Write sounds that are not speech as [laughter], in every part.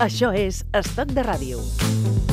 Això és Estat de Ràdio.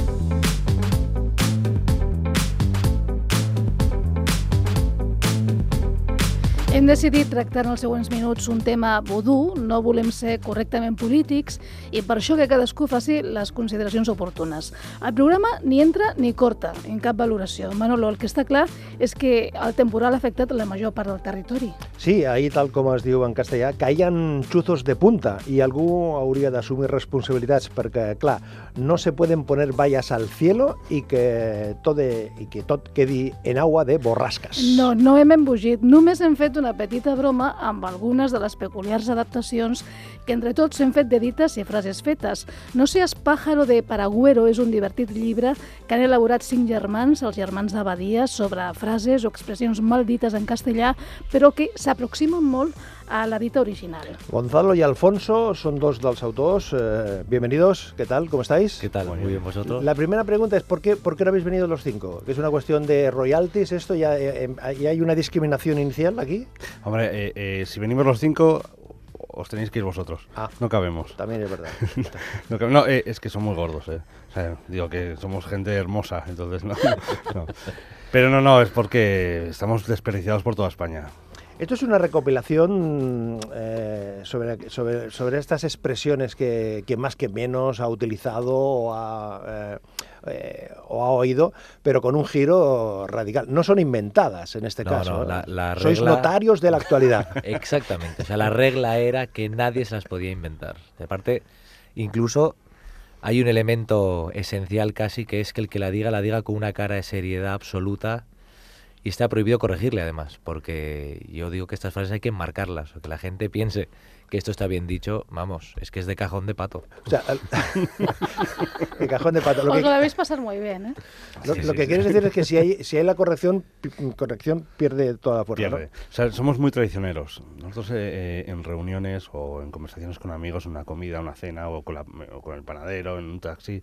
Hem decidit tractar en els següents minuts un tema vodú, no volem ser correctament polítics i per això que cadascú faci les consideracions oportunes. El programa ni entra ni corta, en cap valoració. Manolo, el que està clar és que el temporal ha afectat la major part del territori. Sí, ahí tal com es diu en castellà, caien chuzos de punta i algú hauria d'assumir responsabilitats perquè, clar, no se pueden poner vallas al cielo i que tot, de, i que tot quedi en agua de borrasques. No, no hem embogit, només hem fet una petita broma amb algunes de les peculiars adaptacions que entre tots hem fet de dites i frases fetes. No seas pájaro de Paragüero és un divertit llibre que han elaborat cinc germans, els germans d'Abadia, sobre frases o expressions mal dites en castellà, però que s'aproximen molt a la dita original. Gonzalo y Alfonso son dos dels autors. Eh, bienvenidos, ¿qué tal? ¿Cómo estáis? ¿Qué tal? Muy bien, vosotros. La primera pregunta es ¿por qué, ¿por qué no habéis venido los cinco? ¿Es una cuestión de royalties esto? ¿Ya, eh, ¿ya hay una discriminación inicial aquí? Hombre, eh, eh, si venimos los cinco, os tenéis que ir vosotros. Ah. No cabemos. También es verdad. [laughs] No, cabe- no, eh, es que son muy gordos, eh. O sea, digo que somos gente hermosa, entonces no. [laughs] no. Pero no, no, es porque estamos desperdiciados por toda España. Esto es una recopilación eh, sobre, sobre, sobre estas expresiones que, que más que menos ha utilizado o ha, eh, eh, o ha oído, pero con un giro radical. No son inventadas en este No, caso. no, la- la Sois notarios de la actualidad. [laughs] Exactamente. O sea, la regla era que nadie se las podía inventar. Aparte, incluso hay un elemento esencial casi que es que el que la diga, la diga con una cara de seriedad absoluta y está prohibido corregirle además, porque yo digo que estas frases hay que marcarlas, o que la gente piense que esto está bien dicho, vamos, es que es de cajón de pato. O sea, al- [laughs] de cajón de pato. Lo Os que, lo debéis pasar muy bien, ¿eh? lo- Sí, lo sí, que sí. quieres decir es que si hay, si hay la corrección, corrección pierde toda la fuerza. ¿no? Pierde. O sea, somos muy traicioneros. Nosotros eh, eh, en reuniones o en conversaciones con amigos, en una comida, una cena o con, la- o con el panadero, en un taxi,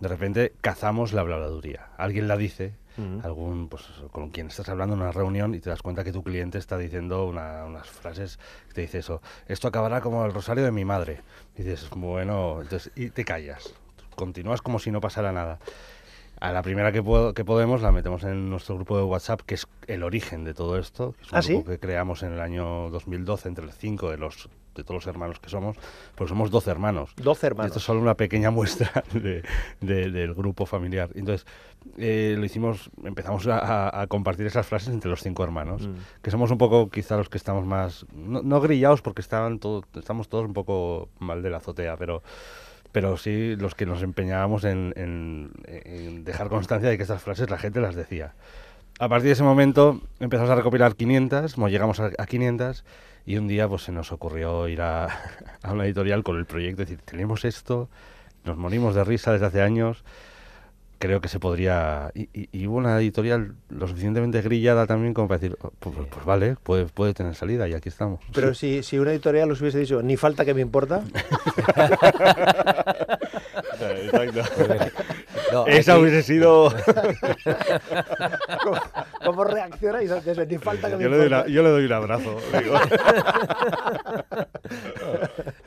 de repente cazamos la habladuría. Alguien la dice, Ujú. algún pues con quien estás hablando en una reunión y te das cuenta que tu cliente está diciendo una- unas frases que te dice eso, esto acabará como el rosario de mi madre. Y dices, bueno, entonces, y te callas. Continúas como si no pasara nada. A la primera que, puedo- que podemos la metemos en nuestro grupo de WhatsApp, que es el origen de todo esto, que es un ¿Ah, sí? grupo que creamos en el año 2012 entre los cinco de los de todos los hermanos que somos, porque somos 12 hermanos. 12 Y hermanos. Esto es solo una pequeña muestra [laughs] de- de- del grupo familiar. Entonces, eh, lo hicimos, empezamos a, a- a compartir esas frases entre los cinco hermanos, Mm. que somos un poco quizá los que estamos más, no, no grillados porque estaban todo- estamos todos un poco mal de la azotea, pero pero sí los que nos empeñábamos en, en- en dejar constancia de que estas frases la gente las decía. A partir de ese momento empezamos a recopilar 500, mo- llegamos a, a 500 y un día pues se nos ocurrió ir a, [laughs] a una editorial con el proyecto, decir, tenemos esto, nos morimos de risa desde hace años, creo que se podría... Y, y- y hubo una editorial lo suficientemente grillada también como para decir, "Oh, pues, pues- pues vale, puede, puede tener salida y aquí estamos. Pero si, si una editorial os hubiese dicho, ni falta que me importa, [laughs] [laughs] No, Esa aquí- hubiese sido... [laughs] ¿cómo, cómo reaccionáis? Ni falta que me yo, le doy una- yo le doy un abrazo. digo. [laughs]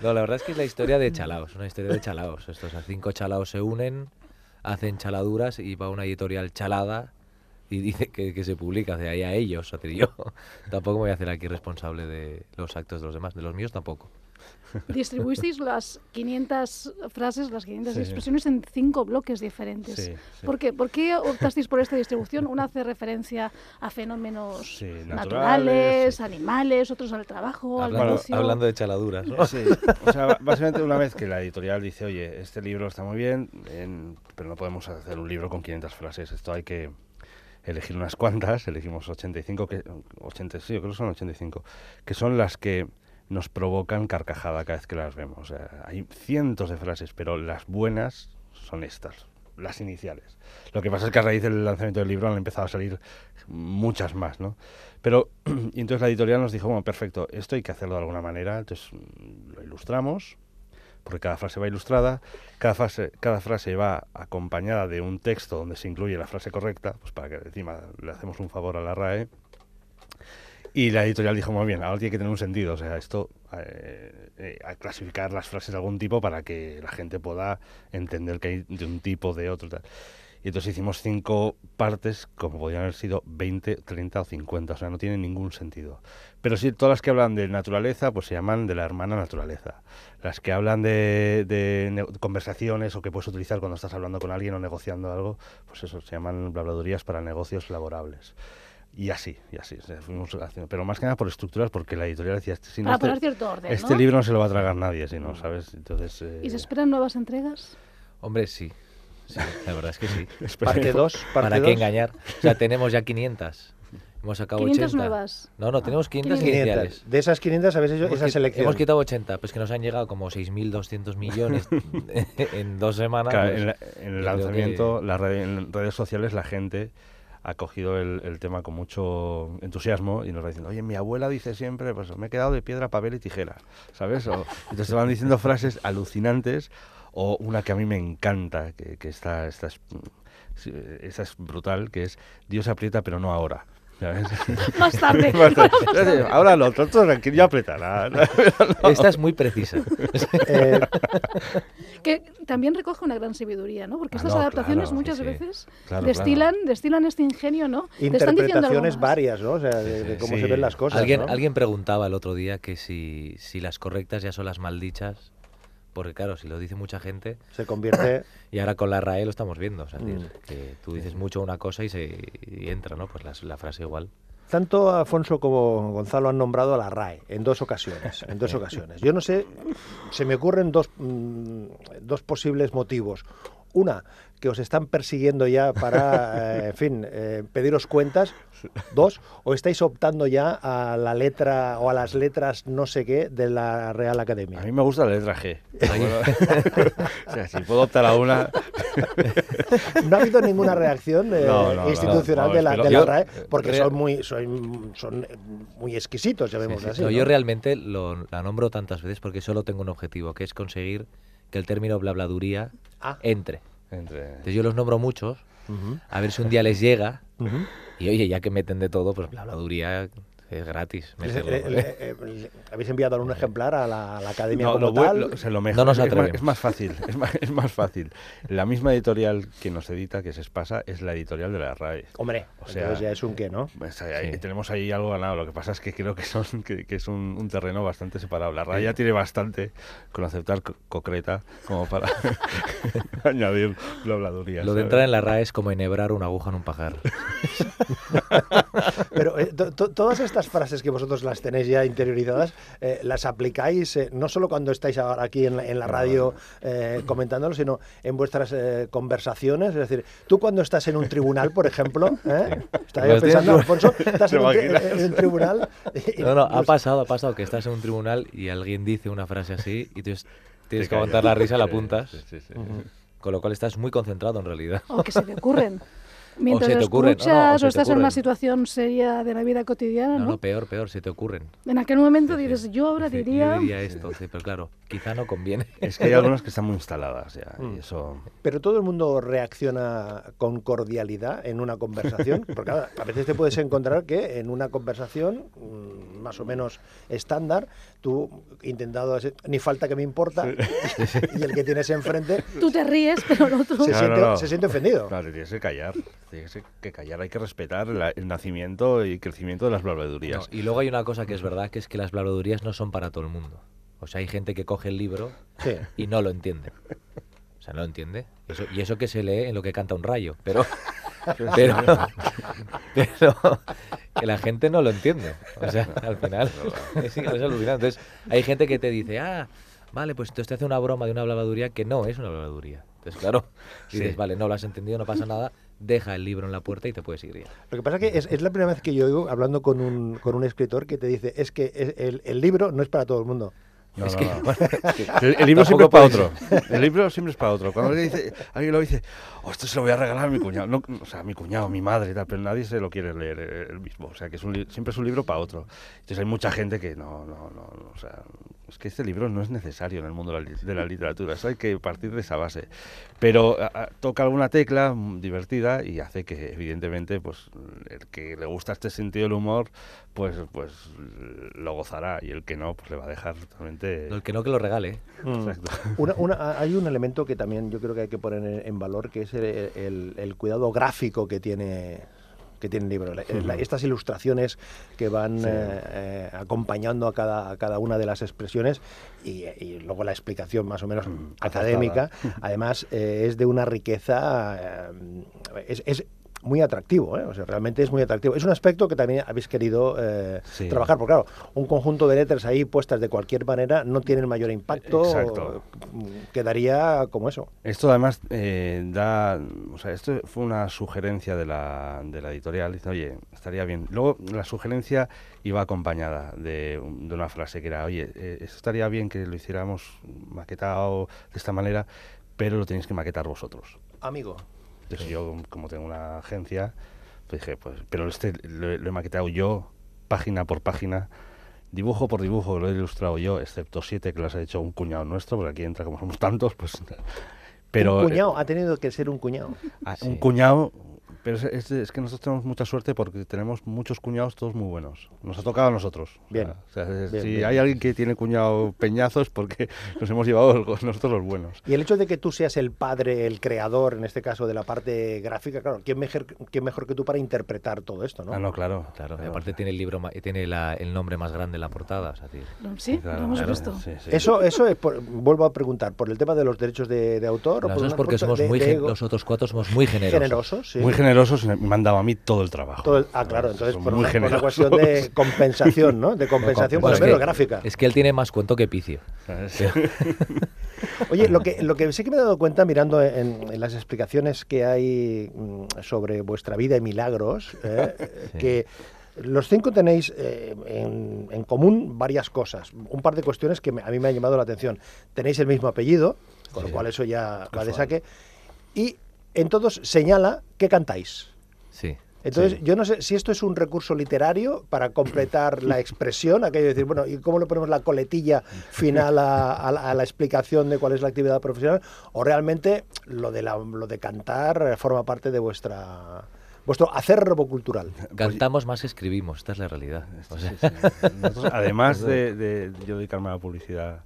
No, la verdad es que es la historia de chalaos, una historia de chalaos. Estos a cinco chalaos se unen, hacen chaladuras y va una editorial chalada y dice que, que se publica de ahí a ellos. O sea, yo tampoco me voy a hacer aquí responsable de los actos de los demás, de los míos tampoco. Distribuisteis las 500 frases, las 500 Sí. expresiones en cinco bloques diferentes. Sí, sí. ¿Por qué? ¿Por qué optasteis por esta distribución? Una hace referencia a fenómenos Sí, naturales, naturales, sí. animales, otros al trabajo, al Hablando, negocio. hablando de chaladuras, ¿no? Sí, o sea, ba- básicamente una vez que la editorial dice, oye, este libro está muy bien, en- pero no podemos hacer un libro con 500 frases, esto hay que elegir unas cuantas, elegimos 85, que, 80, sí, yo creo que son 85, que son las que nos provocan carcajada cada vez que las vemos. O hay cientos de frases, pero las buenas son estas, las iniciales. Lo que pasa es que a raíz del lanzamiento del libro han empezado a salir muchas más, ¿no? Pero, [clears throat] y entonces la editorial nos dijo, bueno, perfecto, esto hay que hacerlo de alguna manera, entonces mm, lo ilustramos, porque cada frase va ilustrada, cada frase, cada frase va acompañada de un texto donde se incluye la frase correcta, pues para que encima le hacemos un favor a la RAE, Y la editorial dijo, muy bien, ahora tiene que tener un sentido. O sea, esto, eh, eh, a clasificar las frases de algún tipo para que la gente pueda entender que hay de un tipo, de otro. Tal. Y entonces hicimos cinco partes, como podrían haber sido 20, 30 o 50. O sea, no tiene ningún sentido. Pero sí, todas las que hablan de naturaleza, pues se llaman de la hermana naturaleza. Las que hablan de, de ne- conversaciones o que puedes utilizar cuando estás hablando con alguien o negociando algo, pues eso, se llaman habladurías para negocios laborables. Y así, y así. o sea, fuimos haciendo- pero más que nada por estructuras, porque la editorial decía, "Este- si no, este, poner cierto orden, este ¿no? libro no se lo va a tragar nadie, si no, ¿sabes? Entonces... eh, ¿Y se esperan nuevas entregas? Hombre, sí. Sí, la verdad es que sí. [laughs] Parte 2, parte ¿Para qué 2. engañar? O sea, tenemos ya 500. Hemos sacado 500 80. nuevas. No, no, tenemos 500 500. iniciales. 500. De esas 500 habéis hecho Hemos esa selección. Hemos quitado 80, pues que nos han llegado como 6.200 millones [laughs] en dos semanas. Claro, pues, en, la- en el lanzamiento, que- la red- en redes sociales, la gente ha cogido el, el tema con mucho entusiasmo y nos va diciendo, oye, mi abuela dice siempre, pues me he quedado de piedra, papel y tijera, ¿sabes? O- entonces van diciendo frases alucinantes o una que a mí me encanta, que, que esta, esta, es, sí, esta es brutal, que es Dios aprieta pero no ahora. ¿Sabes? [laughs] Más tarde. [laughs] [laughs] ahora lo otro, todo tranquilo, ya apretará. Esta es muy precisa. Eh, que también recoge una gran sabiduría, ¿no? Porque Ah, estas no, adaptaciones claro, muchas sí, veces Claro, destilan, destilan este ingenio, ¿no? Te están diciendo algo interpretaciones más. varias, ¿no? O sea, de, de cómo Sí. se ven las cosas. Alguien, ¿no? alguien preguntaba el otro día que si, si las correctas ya son las maldichas, porque claro, si lo dice mucha gente, Se convierte. [clears throat] y ahora con la RAE lo estamos viendo, o sea, es decir, Mm. que tú dices mucho una cosa y, se, y entra, ¿no? Pues la, la frase igual. Tanto Afonso como Gonzalo han nombrado a la RAE en dos ocasiones. En dos [laughs] ocasiones. Yo no sé, se me ocurren dos, mm, dos posibles motivos. Una, que os están persiguiendo ya para, eh, en fin, eh, pediros cuentas. Dos, o estáis optando ya a la letra o a las letras no sé qué de la Real Academia. A mí me gusta la letra G. [laughs] [laughs] o sea, si puedo optar a una... [laughs] No ha habido ninguna reacción eh, No, no, no, institucional no, de la, de la Yo RAE, porque son muy, son, son muy exquisitos, llamémoslo Sí, sí. así. No, ¿no? Yo realmente lo, la nombro tantas veces porque solo tengo un objetivo, que es conseguir que el término blabladuría Ah. entre. Entre... Entonces yo los nombro muchos, a ver si un día les llega, y oye, ya que meten de todo, pues blabladuría es gratis. Le- le- eh, le- ¿Habéis enviado algún ejemplar a la, a la academia No, como lo, tal? lo- o sea, lo mejor No nos es, más, es más fácil, es más, es más fácil. La misma editorial que nos edita, que se espasa, es la editorial de la RAE. Hombre, O sea, entonces ya es un qué, ¿no? Pues ahí- Sí. tenemos ahí algo ganado. Lo que pasa es que creo que, son, que, que es un, un terreno bastante separado. La RAE ya tiene bastante con aceptar co- concreta como para [laughs] añadir la habladuría. Lo de entrar en la RAE es como enhebrar una aguja en un pajar. [laughs] Pero eh, to- to- todas estas frases que vosotros las tenéis ya interiorizadas, eh, las aplicáis eh, no solo cuando estáis ahora aquí en la, en la radio eh, comentándolo, sino en vuestras eh, conversaciones. Es decir, tú cuando estás en un tribunal, por ejemplo, [laughs] ¿eh? estaba pensando, Alfonso, [laughs] estás ¿Te en un, en un tribunal. y- [laughs] No, no, ha pues, pasado, ha pasado que estás en un tribunal y alguien dice una frase así y tú es- tienes que aguantar la risa, la Sí, apuntas, sí, sí, sí. con lo cual estás muy concentrado en realidad. O que se te ocurren. Mientras se te ocurren, no, no, o escuchas se o te estás en una situación seria de la vida cotidiana, No, ¿no? no, peor, peor, se te ocurren. En aquel momento Sí, sí. dices, yo ahora Dice, diría... Yo diría esto, sí, pero claro, quizá no conviene. [laughs] Es que hay algunas que están muy instaladas ya. Mm. Y eso. Pero todo el mundo reacciona con cordialidad en una conversación, [laughs] porque claro, a veces te puedes encontrar que en una conversación mm, más o menos estándar, tú intentado así, ni falta que me importa, [laughs] y el que tienes enfrente Tú te ríes, pero el otro... se, No, no, siente, no. se siente ofendido. Claro, te tienes que callar. Tienes que callar. Hay que respetar la- el nacimiento y crecimiento de las No, blabladurías. y luego hay una cosa que es verdad, que es que las blabladurías no son para todo el mundo. O sea, hay gente que coge el libro Sí. y no lo entiende. O sea, no lo entiende. Eso- y eso que se lee en lo que canta un rayo. Pero, pero, pero que la gente no lo entiende. O sea, al final es, es alucinante. Entonces, hay gente que te dice, ah, vale, pues entonces te hace una broma de una blabladuría que no es una blabladuría. Entonces, claro, [laughs] dices, Sí. vale, no lo has entendido, no pasa nada, deja el libro en la puerta y te puedes ir ya. Lo que pasa es que es, es la primera vez que yo oigo, hablando con un, con un escritor, que te dice, es que es- el, el libro no es para todo el mundo. No, es no, que, no. [laughs] bueno, es que [laughs] El, el libro siempre es para otro. El libro siempre es para otro. Cuando alguien, dice, alguien lo dice, oh, esto se lo voy a regalar a mi cuñado. No, o sea, a mi cuñado, a mi madre y tal, pero nadie se lo quiere leer eh, él mismo. O sea, que es un siempre es un libro para otro. Entonces hay mucha gente que no, no, no, no, o sea, es que este libro no es necesario en el mundo de la, literatura, eso hay que partir de esa base. Pero a- a- toca alguna tecla mm, divertida y hace que, evidentemente, pues el que le gusta este sentido del humor, pues, pues lo gozará y el que no, pues le va a dejar totalmente... El que no, que lo regale. [laughs] Exacto. Una- una- hay un elemento que también yo creo que hay que poner en, en valor, que es el, el- el cuidado gráfico que tiene que tiene el libro. La- la- estas ilustraciones que van Sí. eh, eh, acompañando a cada, a cada una de las expresiones y, y luego la explicación más o menos Mm, académica, además eh, es de una riqueza, eh, es, es muy atractivo, ¿eh? o sea, realmente es muy atractivo. Es un aspecto que también habéis querido eh, Sí. trabajar, porque claro, un conjunto de letras ahí puestas de cualquier manera no tienen mayor impacto, Exacto. mm, quedaría como eso. Esto además eh, da, o sea, esto fue una sugerencia de la, de la editorial, dice, oye, estaría bien. Luego la sugerencia iba acompañada de una frase que era, oye, eh, esto estaría bien que lo hiciéramos maquetado de esta manera, pero lo tenéis que maquetar vosotros. Amigo. Entonces yo, como tengo una agencia, pues dije, pues, pero este lo, he- lo he maquetado yo, página por página, dibujo por dibujo, lo he ilustrado yo, excepto siete que las ha hecho un cuñado nuestro, porque aquí entra como somos tantos, pues... [laughs] Pero, un eh, cuñado, ha tenido que ser un cuñado. Ah, Sí. Un cuñado, pero es, es- es que nosotros tenemos mucha suerte porque tenemos muchos cuñados todos muy buenos. Nos ha tocado a nosotros. O Bien. sea, o sea, es- Bien, si bien. hay alguien que tiene cuñado peñazos porque [laughs] nos hemos llevado nosotros los buenos. Y el hecho de que tú seas el padre, el creador, en este caso, de la parte gráfica, claro, ¿quién mejor, quién mejor que tú para interpretar todo esto, no? Ah, no, claro. Claro, y Claro. aparte tiene el libro tiene la- el nombre más grande en la portada. o sea. Sí, Claro, lo hemos claro, visto. sí, sí. Eso, eso es, por- vuelvo a preguntar, ¿por el tema de los derechos de, de autor? o Las por dos una porque somos de- muy de los otros cuatro somos muy generosos. generosos, sí. Muy generosos y me han dado a mí todo el trabajo. Todo el- ah, claro, entonces por una, por una generosos. cuestión de [laughs] compensación, ¿no? De compensación, por lo es menos que- gráfica. Es que él tiene más cuento que picio. [laughs] [laughs] Oye, lo que, lo que sí que me he dado cuenta mirando en, en las explicaciones que hay mm, sobre vuestra vida y milagros, ¿eh? Sí. que los cinco tenéis eh, en, en común varias cosas, un par de cuestiones que me- a mí me han llamado la atención. Tenéis el mismo apellido, con lo cual eso ya va de saque, y en todos señala que cantáis. Sí. Entonces, Sí. yo no sé si esto es un recurso literario para completar la [laughs] expresión, aquello de decir, bueno, ¿y cómo le ponemos la coletilla final a, a la, a la explicación de cuál es la actividad profesional? ¿O realmente lo de, la, lo de cantar forma parte de vuestra vuestro acervo cultural? Cantamos más que escribimos, esta es la realidad. O sea, Sí, sí. Nosotros, además [laughs] de, de yo dedicarme a la publicidad,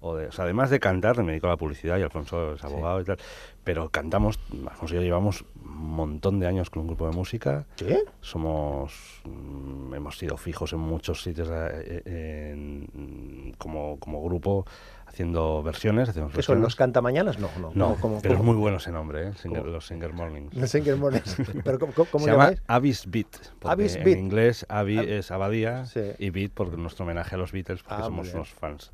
o, de, o sea, además de cantar, me dedico a la publicidad y Alfonso es abogado y tal, pero cantamos, Alfonso y yo llevamos un montón de años con un grupo de música, ¿Sí? somos, mm, hemos sido fijos en muchos sitios eh, eh, en- como, como grupo haciendo versiones, ¿Qué son versiones. los cantamañanas? No, no. No, ¿cómo- cómo- pero es cómo? muy bueno ese nombre, ¿eh? Singer- los Singer Mornings. En qué mornes. ¿Pero cómo, cómo- Se llama llamáis? Abyss Beat. Abyss en Beat. inglés Abbey Ab- es abadía Sí. y Beat porque nuestro homenaje a los Beatles porque Ah, somos unos fans.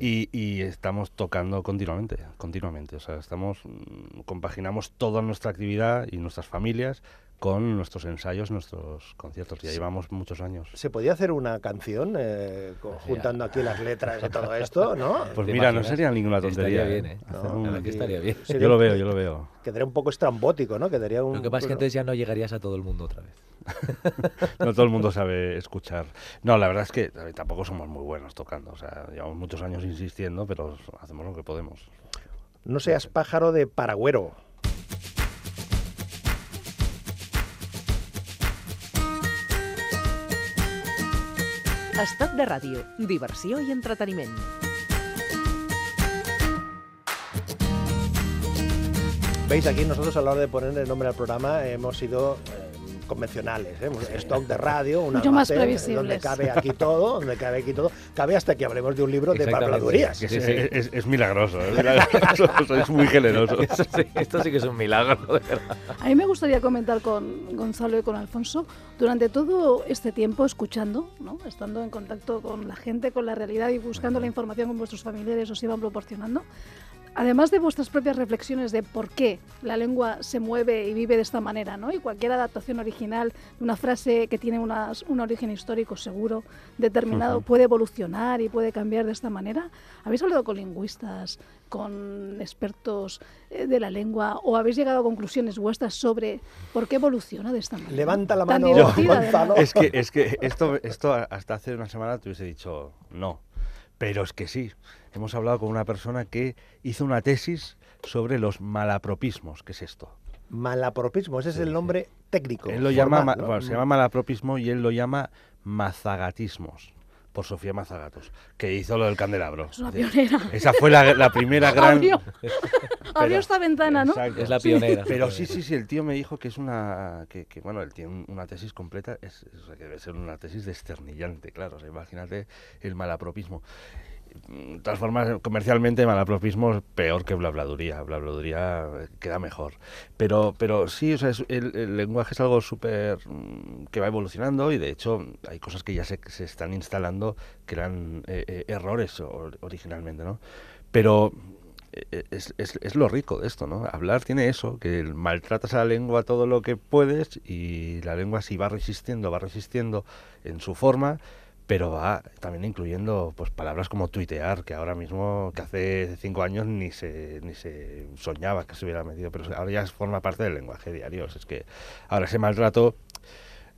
Y, y estamos tocando continuamente, continuamente. O sea, estamos mm, compaginamos toda nuestra actividad y nuestras familias con nuestros ensayos, nuestros conciertos. Ya llevamos muchos años. ¿Se podía hacer una canción eh, juntando aquí las letras y todo esto, [laughs] no? Pues ¿Te mira, no sería ninguna tontería. Estaría bien, ¿eh? ¿eh? Hacer No, un- La verdad que estaría bien. Sería Yo lo veo, yo lo veo. Quedaría un poco estrambótico, ¿no? Quedaría un, Lo que pasa es que entonces ya no llegarías a todo el mundo otra vez. [laughs] No todo el mundo sabe escuchar. No, la verdad es que eh, tampoco somos muy buenos tocando. O sea, llevamos muchos años insistiendo, pero hacemos lo que podemos. No seas pájaro de paragüero. Estat de ràdio, diversió i entreteniment. Veis, aquí nosotros a la hora de poner el nombre al programa hemos sido eh, convencionales, ¿eh? Hemos- stock de radio, una Mucho más previsibles. donde cabe aquí todo, donde cabe aquí todo, cabe hasta que hablemos de un libro de habladurías. Sí, Es, sí. es- es milagroso, es milagroso, [laughs] sois muy generosos. Esto sí, esto sí que es un milagro, de verdad. A mí me gustaría comentar con Gonzalo y con Alfonso, durante todo este tiempo escuchando, ¿no? estando en contacto con la gente, con la realidad y buscando la información que vuestros familiares os iban proporcionando, además de vuestras propias reflexiones de por qué la lengua se mueve y vive de esta manera, ¿no? y cualquier adaptación original de una frase que tiene unas- un origen histórico seguro, determinado, puede evolucionar y puede cambiar de esta manera, ¿habéis hablado con lingüistas, con expertos eh, de la lengua o habéis llegado a conclusiones vuestras sobre por qué evoluciona de esta manera? Levanta la mano, Gonzalo. Es que, es que esto, esto hasta hace una semana te hubiese dicho no. Pero es que sí, hemos hablado con una persona que hizo una tesis sobre los malapropismos. ¿Qué es esto? Malapropismo, ese es el nombre técnico. Él lo llama, formal, ma- ¿no? bueno, se llama malapropismo y él lo llama mazagatismos, por Sofía Mazagatos, que hizo lo del candelabro. Es una pionera. Esa fue la, la primera [laughs] gran... Abrió, [laughs] abrió esta ventana, ¿no? Exacto. Es la pionera. Pero sí, sí, sí, el tío me dijo que es una. que, que, bueno, él tiene un- una tesis completa, es, es- o sea, que debe ser una tesis desternillante, claro. O sea, imagínate el malapropismo. De todas formas, comercialmente, malapropismo es peor que blabladuría. Blabladuría queda mejor. Pero, pero sí, o sea, el, lenguaje es algo súper. mm, que va evolucionando y de hecho hay cosas que ya se, se están instalando que eran eh, eh, errores or- originalmente, ¿no? Pero eh, es, es- es lo rico de esto, ¿no? Hablar tiene eso, que maltratas a la lengua todo lo que puedes y la lengua si va resistiendo, va resistiendo en su forma, pero va también incluyendo pues palabras como tuitear, que ahora mismo, que hace cinco años ni se, ni se soñaba que se hubiera metido, pero ahora ya forma parte del lenguaje diario. Es que ahora ese maltrato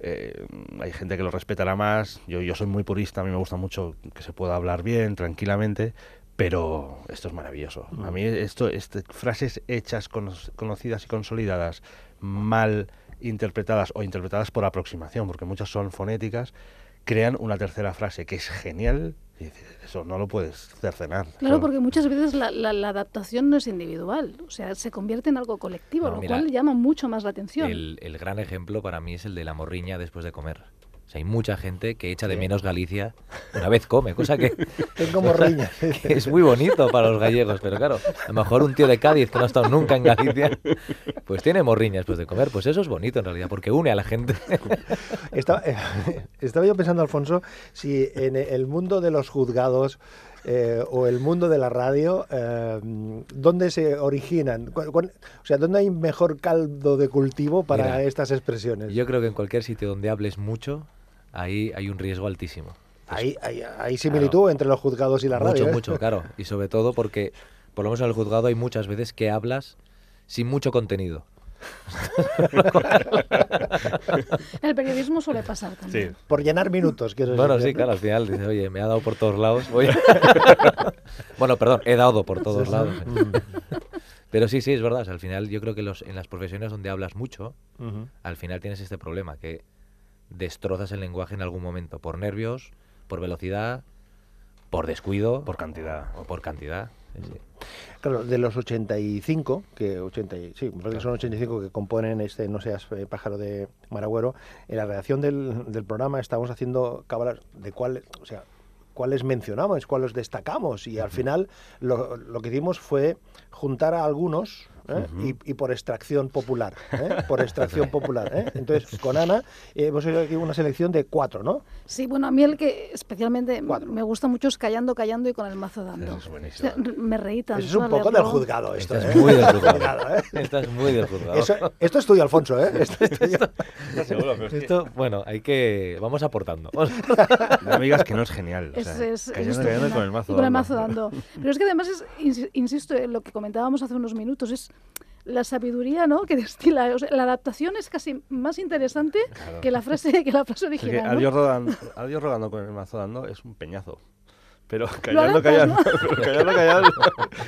eh, hay gente que lo respetará más. Yo, yo soy muy purista, a mí me gusta mucho que se pueda hablar bien, tranquilamente, pero esto es maravilloso. A mí esto, este, frases hechas, cono- conocidas y consolidadas, mal interpretadas o interpretadas por aproximación, porque muchas son fonéticas, crean una tercera frase que es genial. Y dices, eso no lo puedes cercenar. Claro, Eso- porque muchas veces la, la- la adaptación no es individual, o sea, se convierte en algo colectivo, No, lo mira, cual llama mucho más la atención. El, el gran ejemplo para mí es el de la morriña después de comer. O sea, hay mucha gente que echa de menos Galicia una vez come, cosa que, [laughs] Tengo morriña. [laughs] que es muy bonito para los gallegos, pero claro, a lo mejor un tío de Cádiz que no ha estado nunca en Galicia, pues tiene morriña después de comer. Pues eso es bonito en realidad, porque une a la gente. [laughs] Estaba, eh, estaba yo pensando, Alfonso, si en el mundo de los juzgados eh, o el mundo de la radio, eh, ¿dónde se originan? O sea, ¿dónde hay mejor caldo de cultivo para Mira, estas expresiones? Yo creo que en cualquier sitio donde hables mucho, ahí hay un riesgo altísimo. Hay, hay, hay similitud entre los juzgados y la radio. mucho, ¿eh? mucho, claro. Y sobre todo porque, por lo menos en el juzgado, hay muchas veces que hablas sin mucho contenido. En [laughs] el periodismo suele pasar también. Sí. Por llenar minutos, quiero Bueno, decir, sí, ¿no? claro, al final dice, oye, me ha dado por todos lados. voy a-". [laughs] bueno, perdón, he dado por todos lados. Pero sí, sí, es verdad. o sea, al final yo creo que los, en las profesiones donde hablas mucho, al final tienes este problema, que destrozas el lenguaje en algún momento, por nervios, por velocidad, por descuido Por cantidad. o por cantidad. Sí. Claro, de los 85, que 80, y- sí, que son 85 que componen este No seas eh, pájaro de Maragüero, en la redacción del, del programa estamos haciendo cábalas de cuál, o sea, cuáles mencionamos, cuáles destacamos y al final lo, lo que hicimos fue juntar a algunos ¿eh? y, y por extracción popular, ¿eh? por extracción [laughs] popular. ¿eh? Entonces, con Ana eh, hemos hecho aquí una selección de cuatro, ¿no? Sí, bueno, a mí el que especialmente Cuatro. me gusta mucho es Callando, Callando y con el mazo dando. Eso es buenísimo. O sea, me reí tanto. Eso es un poco del juzgado esto. Esto ¿eh? es muy del juzgado. [laughs] Juzgado, ¿eh? Esto es muy del juzgado. Eso- esto es tuyo, Alfonso, ¿eh? [laughs] Esto es tuyo. Seguro, pero es que- Esto, bueno, hay que... Vamos aportando. No me digas que no es genial. o Es, sea, es- es callando, callando estupenda. con el mazo. Y con el dando. mazo dando. Pero es que además, es, insi- insisto, en lo que comentábamos hace unos minutos, es la sabiduría ¿no? que destila. O sea, la adaptación es casi más interesante Claro. que la frase, que la frase Es que original. ¿no? adiós, rodando, adiós rogando con el mazo dando es un peñazo. Pero callando, adaptas, callando, [laughs] pero callando, callando.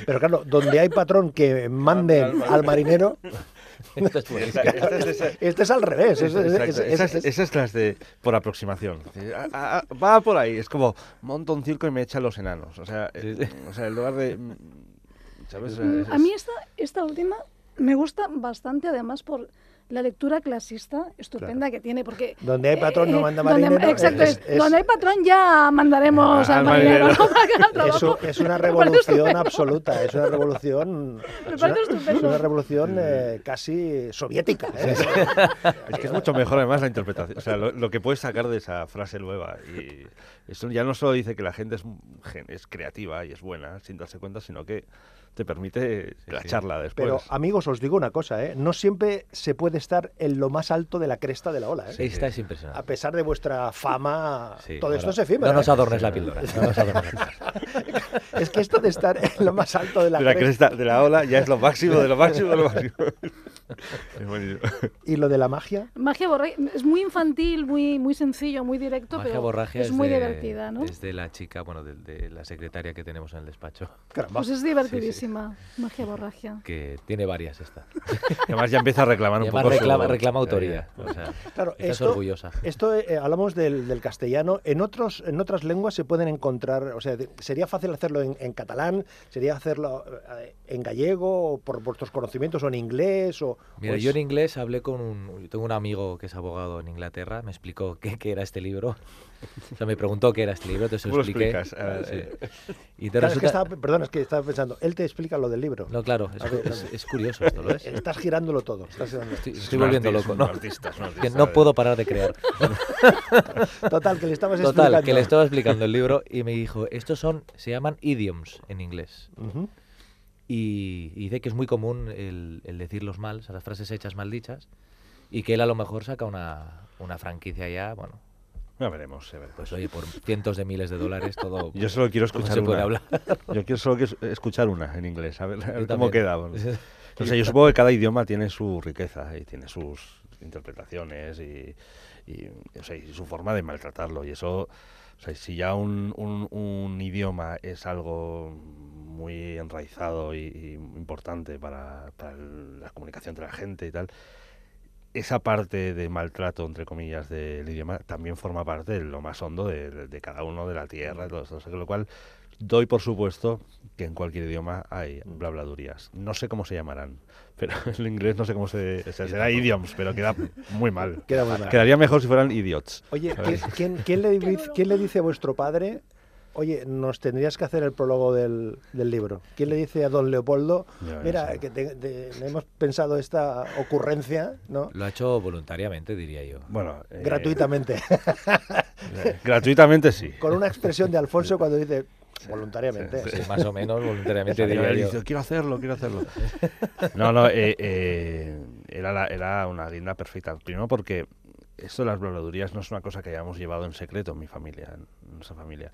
Pero claro, donde hay patrón que manden al marinero, [laughs] Esto es buenísimo. [laughs] Esta- esta es de esa- este es al revés. es- es- esas, es- esas las de por aproximación. Va por ahí, es como monto un circo y me echan los enanos. O sea, eh, Sí, sí. o sea en lugar de. ¿Sabes? Mm, es- A mí esta, esta última me gusta bastante, además, por la lectura clasista estupenda que tiene, porque... Donde hay patrón no eh, manda donde- marinero, exacto, es- es, es- donde hay patrón ya mandaremos Ah, al al marinero, marinero. ¿no? [laughs] Trabajo. es una [laughs] revolución absoluta, es una revolución, es una, es una revolución eh, casi soviética. ¿eh? Es que es mucho mejor además la interpretación, o sea, lo, lo que puedes sacar de esa frase nueva. Y eso ya no solo dice que la gente es, gen- es creativa y es buena sin darse cuenta, sino que te permite la sí. charla después. Pero amigos, os digo una cosa, ¿eh? no siempre se puede estar en lo más alto de la cresta de la ola. ¿eh? Esta es A impresionante. pesar de vuestra fama, [laughs] Sí, todo esto bueno, es efímero. No nos ¿eh? adornes la píldora. no nos adornes la píldora. [laughs] Es que esto de estar en lo más alto de la, de la cresta, cresta de la ola ya es lo máximo de lo máximo de lo máximo. [laughs] ¿Y lo de la magia? Magia borragia es muy infantil, muy, muy sencillo, muy directo, Magia pero es muy de, divertida, ¿no? Es de la chica, bueno, de, de la secretaria que tenemos en el despacho, Caramba. Pues es divertidísima, magia borragia. que tiene varias esta. [laughs] Y además ya empieza a reclamar un poco su- reclama, autoría. O sea, Claro, estás esto- orgullosa. Esto eh, hablamos del, del castellano. En otros, en otras lenguas se pueden encontrar, o sea, sería fácil hacerlo en, en catalán, sería hacerlo eh, en gallego, o por vuestros conocimientos, o en inglés, o. Mira, yo es- en inglés hablé con un... yo Tengo un amigo que es abogado en Inglaterra, me explicó [laughs] qué, qué era este libro. O sea, me preguntó qué era este libro, entonces se ¿Cómo lo lo expliqué. explicas? Ah, Sí. Y te Claro, es que estaba, perdón, es que estaba pensando, él te explica lo del libro. No, claro, es, ver, es- es curioso esto, ¿lo ves? Estás girándolo todo. estás girando- Estoy, Es estoy volviendo artista, loco, es ¿no? artista, es Que no puedo parar de crear. [laughs] Total, que le estabas Total, explicando. que le estaba explicando el libro y me dijo, estos son, se llaman idioms en inglés. Ujú. Y, y dice que es muy común el, el decirlos mal, o sea, las frases hechas mal dichas, y que él a lo mejor saca una, una franquicia ya, bueno, Ya veremos, ya veremos. pues oye, por cientos de miles de dólares todo... [laughs] Yo solo quiero [laughs] escuchar se puede una. hablar. [laughs] Yo quiero solo escuchar una en inglés, a ver, a ver cómo queda. bueno. O sea, yo supongo que cada idioma tiene su riqueza y tiene sus interpretaciones y, y, o sea, y su forma de maltratarlo. Y eso, o sea, si ya un, un- un idioma es algo muy enraizado y, importante para, para la comunicación entre la gente y tal, esa parte de maltrato, entre comillas, del idioma también forma parte de lo más hondo de, de cada uno, de la tierra, todo esto. O lo cual, doy por supuesto que en cualquier idioma hay blabladurías. No sé cómo se llamarán, pero [laughs] en inglés no sé cómo se... O sea, será idioms, pero queda muy mal. Queda muy mal. Quedaría mejor si fueran idiots. Oye. ¿quién, quién- quién le, dice- quién le dice a vuestro padre? Oye, nos tendrías que hacer el prólogo del, del libro. ¿Quién le dice a don Leopoldo? Mira, sé. que te- te- hemos pensado esta ocurrencia, ¿no? Lo ha hecho voluntariamente, diría yo. Bueno, eh, Gratuitamente. [laughs] gratuitamente sí. Con una expresión de Alfonso cuando dice voluntariamente. Sí, [laughs] más o menos voluntariamente [laughs] diría yo. dice, quiero hacerlo, quiero hacerlo. [laughs] No, no, eh, eh, era, la- era una guinda perfecta. Primero porque esto de las blabladurías no es una cosa que hayamos llevado en secreto en mi familia, en nuestra familia.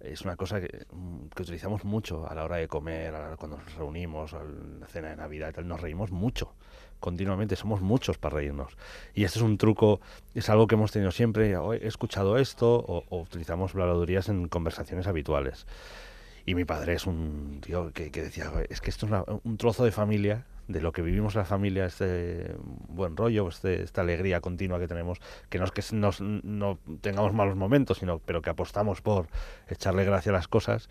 Es una cosa que, mm, que utilizamos mucho a la hora de comer, cuando nos reunimos, a la cena de Navidad. Nos reímos mucho, continuamente, somos muchos para reírnos. Y este es un truco, es algo que hemos tenido siempre. "Oh, He escuchado esto, o, o utilizamos blabladurías en conversaciones habituales. Y mi padre es un tío que, que decía, "Joder, es que esto es una- un trozo de familia, de lo que vivimos la familia, este buen rollo, este, esta alegría continua que tenemos, que no es que nos, no tengamos malos momentos, sino pero que apostamos por echarle gracia a las cosas,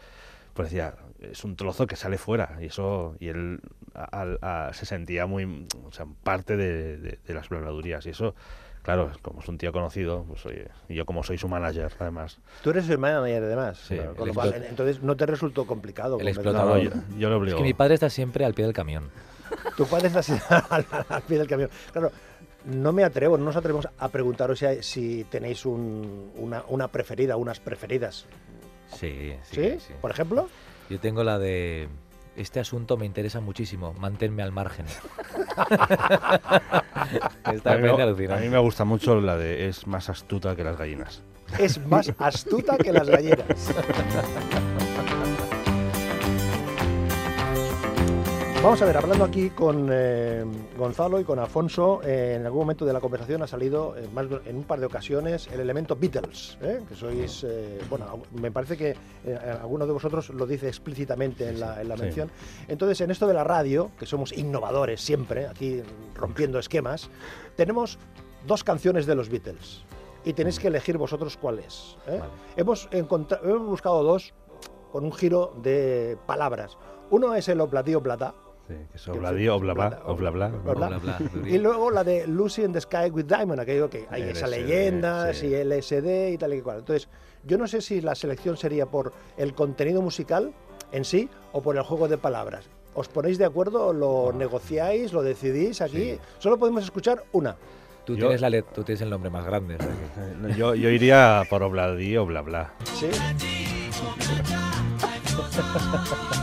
pues decía, es un trozo que sale fuera. Y eso, y él a- a- a- se sentía muy, o sea, parte de, de- de las blabladurías. Y eso, claro, como es un tío conocido, pues oye, y yo como soy su manager, además, Tú eres el manager además. Sí, Claro, con el lo cual, entonces no te resultó complicado. El explotador. no, yo, yo Es obligo. que mi padre está siempre al pie del camión. Tu padre está así [laughs] al, al pie del camión. Claro, no me atrevo, no nos atrevemos a preguntaros si, tenéis un- una, una preferida, unas preferidas. Sí, sí, ¿Sí? sí. Por ejemplo. Yo tengo la de... Este asunto me interesa muchísimo, manténme al margen. [laughs] Esta a, mí me a mí me gusta mucho la de es más astuta que las gallinas. Es más astuta que las galleras. [laughs] Vamos a ver, hablando aquí con eh, Gonzalo y con Alfonso, eh, en algún momento de la conversación ha salido eh, más en un par de ocasiones el elemento Beatles, ¿eh? que sois, eh, bueno, me parece que eh, alguno de vosotros lo dice explícitamente en la, en la sí. mención. Entonces, en esto de la radio, que somos innovadores siempre, aquí rompiendo esquemas, tenemos dos canciones de los Beatles y tenéis que elegir vosotros cuál es. Vale. Hemos, hemos buscado dos con un giro de palabras. Uno es el Obladi Oblada, Sí, que es obladí, sí, obla bla, obla- obla bla. obla- Bla, bla, bla. y luego la de Lucy in the Sky with Diamond, aquello que hay esa LSD, leyenda, sí. y LSD y tal y cual. Entonces, yo no sé si la selección sería por el contenido musical en sí o por el juego de palabras. ¿Os ponéis de acuerdo? ¿Lo Ah. negociáis? ¿Lo decidís aquí? Sí. Solo podemos escuchar una. Tú, Yo- tienes la tú tienes el nombre más grande. o sea que- [laughs] Eh, Yo, yo iría por obladí o bla bla. ¿Sí? [laughs]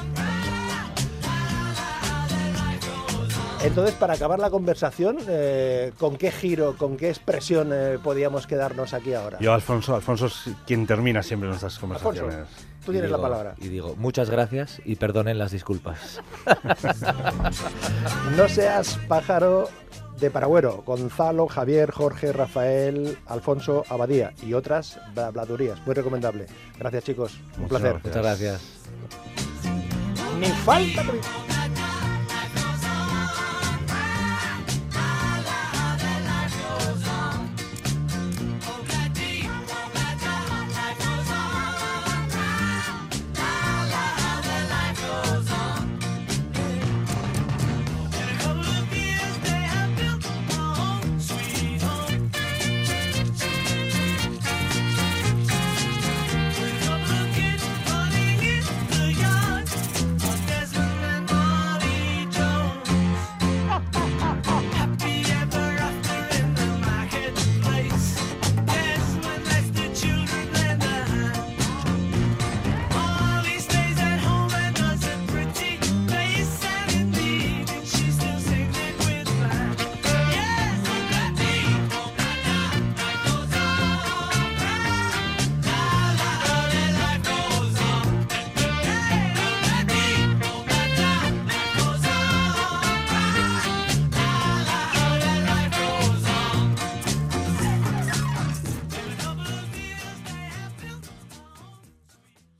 Entonces, para acabar la conversación, eh, ¿con qué giro, con qué expresión eh, podíamos quedarnos aquí ahora? Yo, Alfonso, Alfonso es quien termina siempre nuestras Alfonso, conversaciones. tú tienes la palabra. Y digo, muchas gracias y perdonen las disculpas. [laughs] No seas pájaro de Paragüero, Gonzalo, Javier, Jorge, Rafael, Alfonso, Abadía y otras habladurías. Muy recomendable. Gracias chicos, un Muchas placer. Muchas gracias. Ni falta.